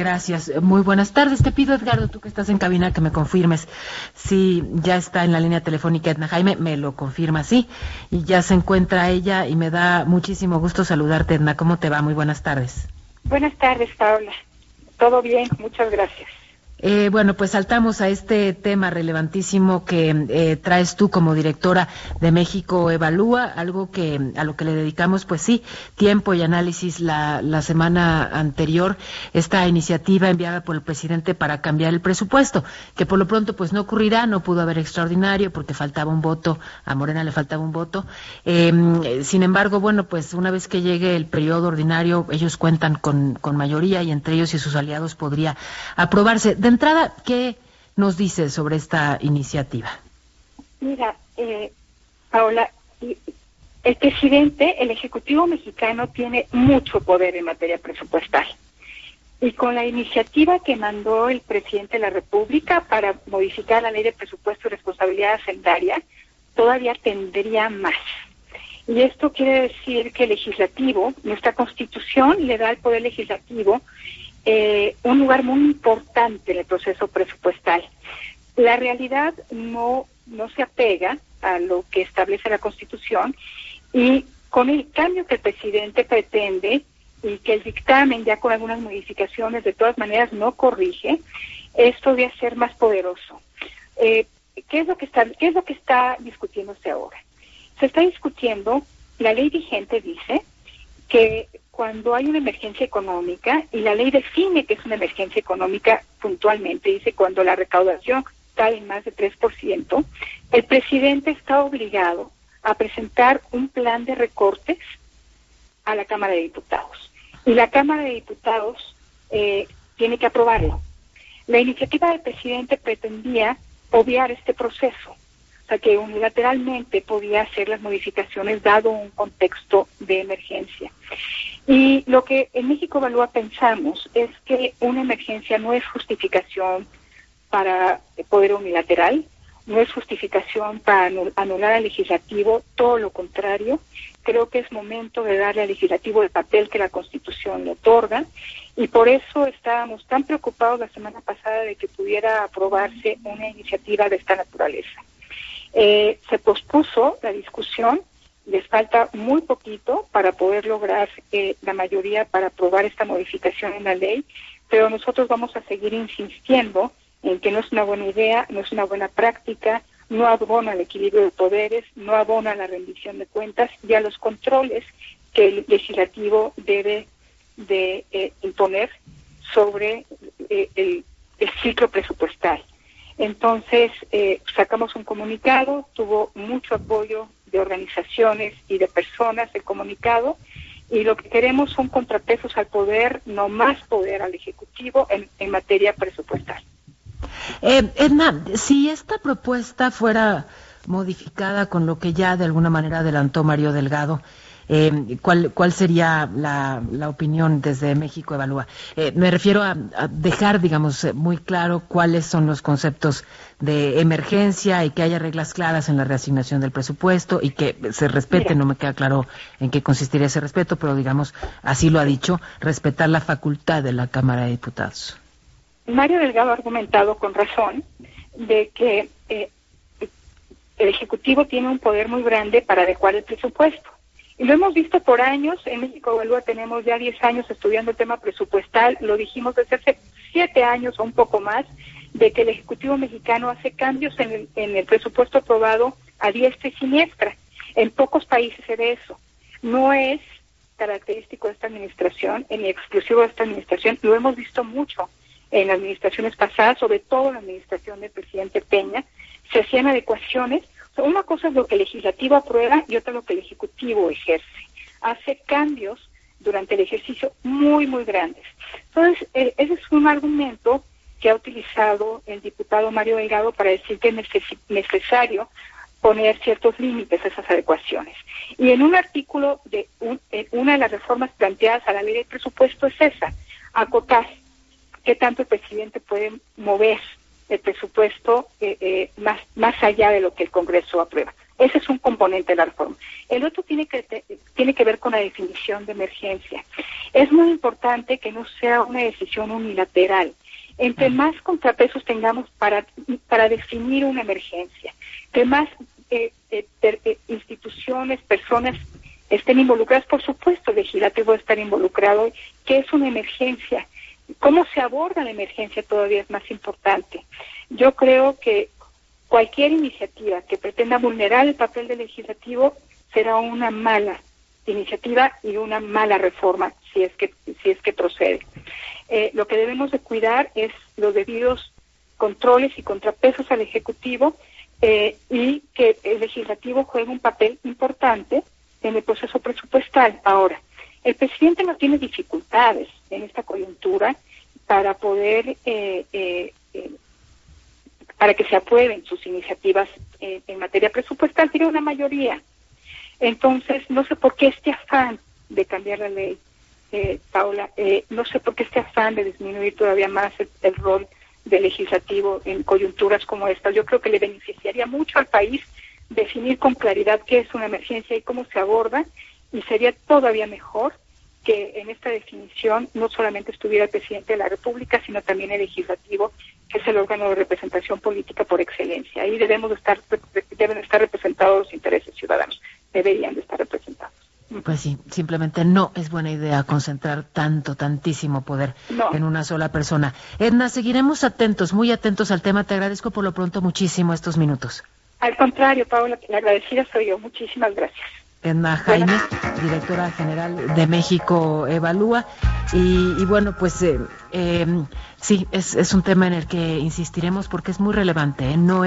Gracias. Muy buenas tardes. Te pido, Edgardo, tú que estás en cabina, que me confirmes si ya está en la línea telefónica Edna Jaime. Me lo confirma, sí. Y ya se encuentra ella y me da muchísimo gusto saludarte, Edna. ¿Cómo te va? Muy buenas tardes. Buenas tardes, Paula. Todo bien, muchas gracias. Eh, bueno, pues saltamos a este tema relevantísimo que eh, traes tú como directora de México Evalúa, algo que a lo que le dedicamos, pues sí, tiempo y análisis la, semana anterior, esta iniciativa enviada por el presidente para cambiar el presupuesto, que por lo pronto pues no ocurrirá, no pudo haber extraordinario porque faltaba un voto, a Morena le faltaba un voto. Em, sin embargo, bueno, pues una vez que llegue el periodo ordinario, ellos cuentan con, con mayoría y entre ellos y sus aliados podría aprobarse entrada, ¿qué nos dice sobre esta iniciativa? Mira, eh, Paola, el presidente, el Ejecutivo mexicano tiene mucho poder en materia presupuestal. Y con la iniciativa que mandó el presidente de la República para modificar la ley de presupuesto y responsabilidad hacendaria, todavía tendría más. Y esto quiere decir que el legislativo, nuestra constitución le da al poder legislativo eh, un lugar muy importante en el proceso presupuestal. La realidad no, no se apega a lo que establece la Constitución y con el cambio que el presidente pretende y que el dictamen ya con algunas modificaciones de todas maneras no corrige, esto debe ser más poderoso. Eh, ¿qué, es lo que está, ¿Qué es lo que está discutiéndose ahora? Se está discutiendo, la ley vigente dice que cuando hay una emergencia económica, y la ley define que es una emergencia económica puntualmente, dice cuando la recaudación cae en más de 3%, el presidente está obligado a presentar un plan de recortes a la Cámara de Diputados. Y la Cámara de Diputados eh, tiene que aprobarlo. La iniciativa del presidente pretendía obviar este proceso que unilateralmente podía hacer las modificaciones dado un contexto de emergencia. Y lo que en México Evalúa pensamos es que una emergencia no es justificación para poder unilateral, no es justificación para anular al legislativo, todo lo contrario. Creo que es momento de darle al legislativo el papel que la Constitución le otorga y por eso estábamos tan preocupados la semana pasada de que pudiera aprobarse una iniciativa de esta naturaleza. Eh, se pospuso la discusión, les falta muy poquito para poder lograr eh, la mayoría para aprobar esta modificación en la ley, pero nosotros vamos a seguir insistiendo en que no es una buena idea, no es una buena práctica, no abona el equilibrio de poderes, no abona la rendición de cuentas y a los controles que el legislativo debe de eh, imponer sobre el ciclo presupuestal. Entonces, eh, sacamos un comunicado, tuvo mucho apoyo de organizaciones y de personas el comunicado, y lo que queremos son contrapesos al poder, no más poder al Ejecutivo en, materia presupuestal. Eh, Edna, si esta propuesta fuera modificada con lo que ya de alguna manera adelantó Mario Delgado, eh, ¿cuál, ¿cuál sería la, la opinión desde México Evalúa? Eh, me refiero a, dejar, digamos, eh, muy claro cuáles son los conceptos de emergencia y que haya reglas claras en la reasignación del presupuesto y que se respete, no me queda claro en qué consistiría ese respeto, pero digamos, así lo ha dicho, respetar la facultad de la Cámara de Diputados. Mario Delgado ha argumentado con razón de que eh, el Ejecutivo tiene un poder muy grande para adecuar el presupuesto. Y lo hemos visto por años, en México Evalúa tenemos ya 10 años estudiando el tema presupuestal, lo dijimos desde hace 7 años o un poco más, de que el Ejecutivo mexicano hace cambios en el, en el presupuesto aprobado a diestra y siniestra. En pocos países se ve eso. No es característico de esta administración, ni exclusivo de esta administración, lo hemos visto mucho en administraciones pasadas, sobre todo en la administración del presidente Peña, se hacían adecuaciones una cosa es lo que el legislativo aprueba y otra lo que el ejecutivo ejerce. Hace cambios durante el ejercicio muy, muy grandes. Entonces, e, ese es un argumento que ha utilizado el diputado Mario Delgado para decir que es necesario poner ciertos límites a esas adecuaciones. Y en un artículo de una de las reformas planteadas a la ley de presupuesto es esa, acotar qué tanto el presidente puede mover el presupuesto eh, eh, más, más allá de lo que el Congreso aprueba. Ese es un componente de la reforma. El otro tiene que, tiene que ver con la definición de emergencia. Es muy importante que no sea una decisión unilateral. Entre más contrapesos tengamos para, para definir una emergencia, que más eh, eh, eh, instituciones, personas estén involucradas, por supuesto, el legislativo estar involucrado, que es una emergencia. Cómo se aborda la emergencia todavía es más importante. Yo creo que cualquier iniciativa que pretenda vulnerar el papel del legislativo será una mala iniciativa y una mala reforma si es que si es que procede. Eh, lo que debemos de cuidar es los debidos controles y contrapesos al ejecutivo eh, y que el legislativo juegue un papel importante en el proceso presupuestal. Ahora, el presidente no tiene dificultades en esta coyuntura para poder eh, para que se aprueben sus iniciativas en materia presupuestal, tiene una mayoría. Entonces, no sé por qué este afán de cambiar la ley, eh, Paula, eh, no sé por qué este afán de disminuir todavía más el, rol del legislativo en coyunturas como esta. Yo creo que le beneficiaría mucho al país definir con claridad qué es una emergencia y cómo se aborda, y sería todavía mejor que en esta definición no solamente estuviera el presidente de la República, sino también el legislativo, que es el órgano de representación política por excelencia. Ahí debemos estar, deben estar representados los intereses ciudadanos, deberían de estar representados. Pues sí, simplemente no es buena idea concentrar tanto, tantísimo poder en una sola persona. Edna, seguiremos atentos, muy atentos al tema. Te agradezco por lo pronto muchísimo estos minutos. Al contrario, Paula, la agradecida soy yo. Muchísimas gracias. Edna Jaime, directora general de México Evalúa. Y, bueno, pues eh, eh, sí, es, es un tema en el que insistiremos porque es muy relevante. ¿eh? No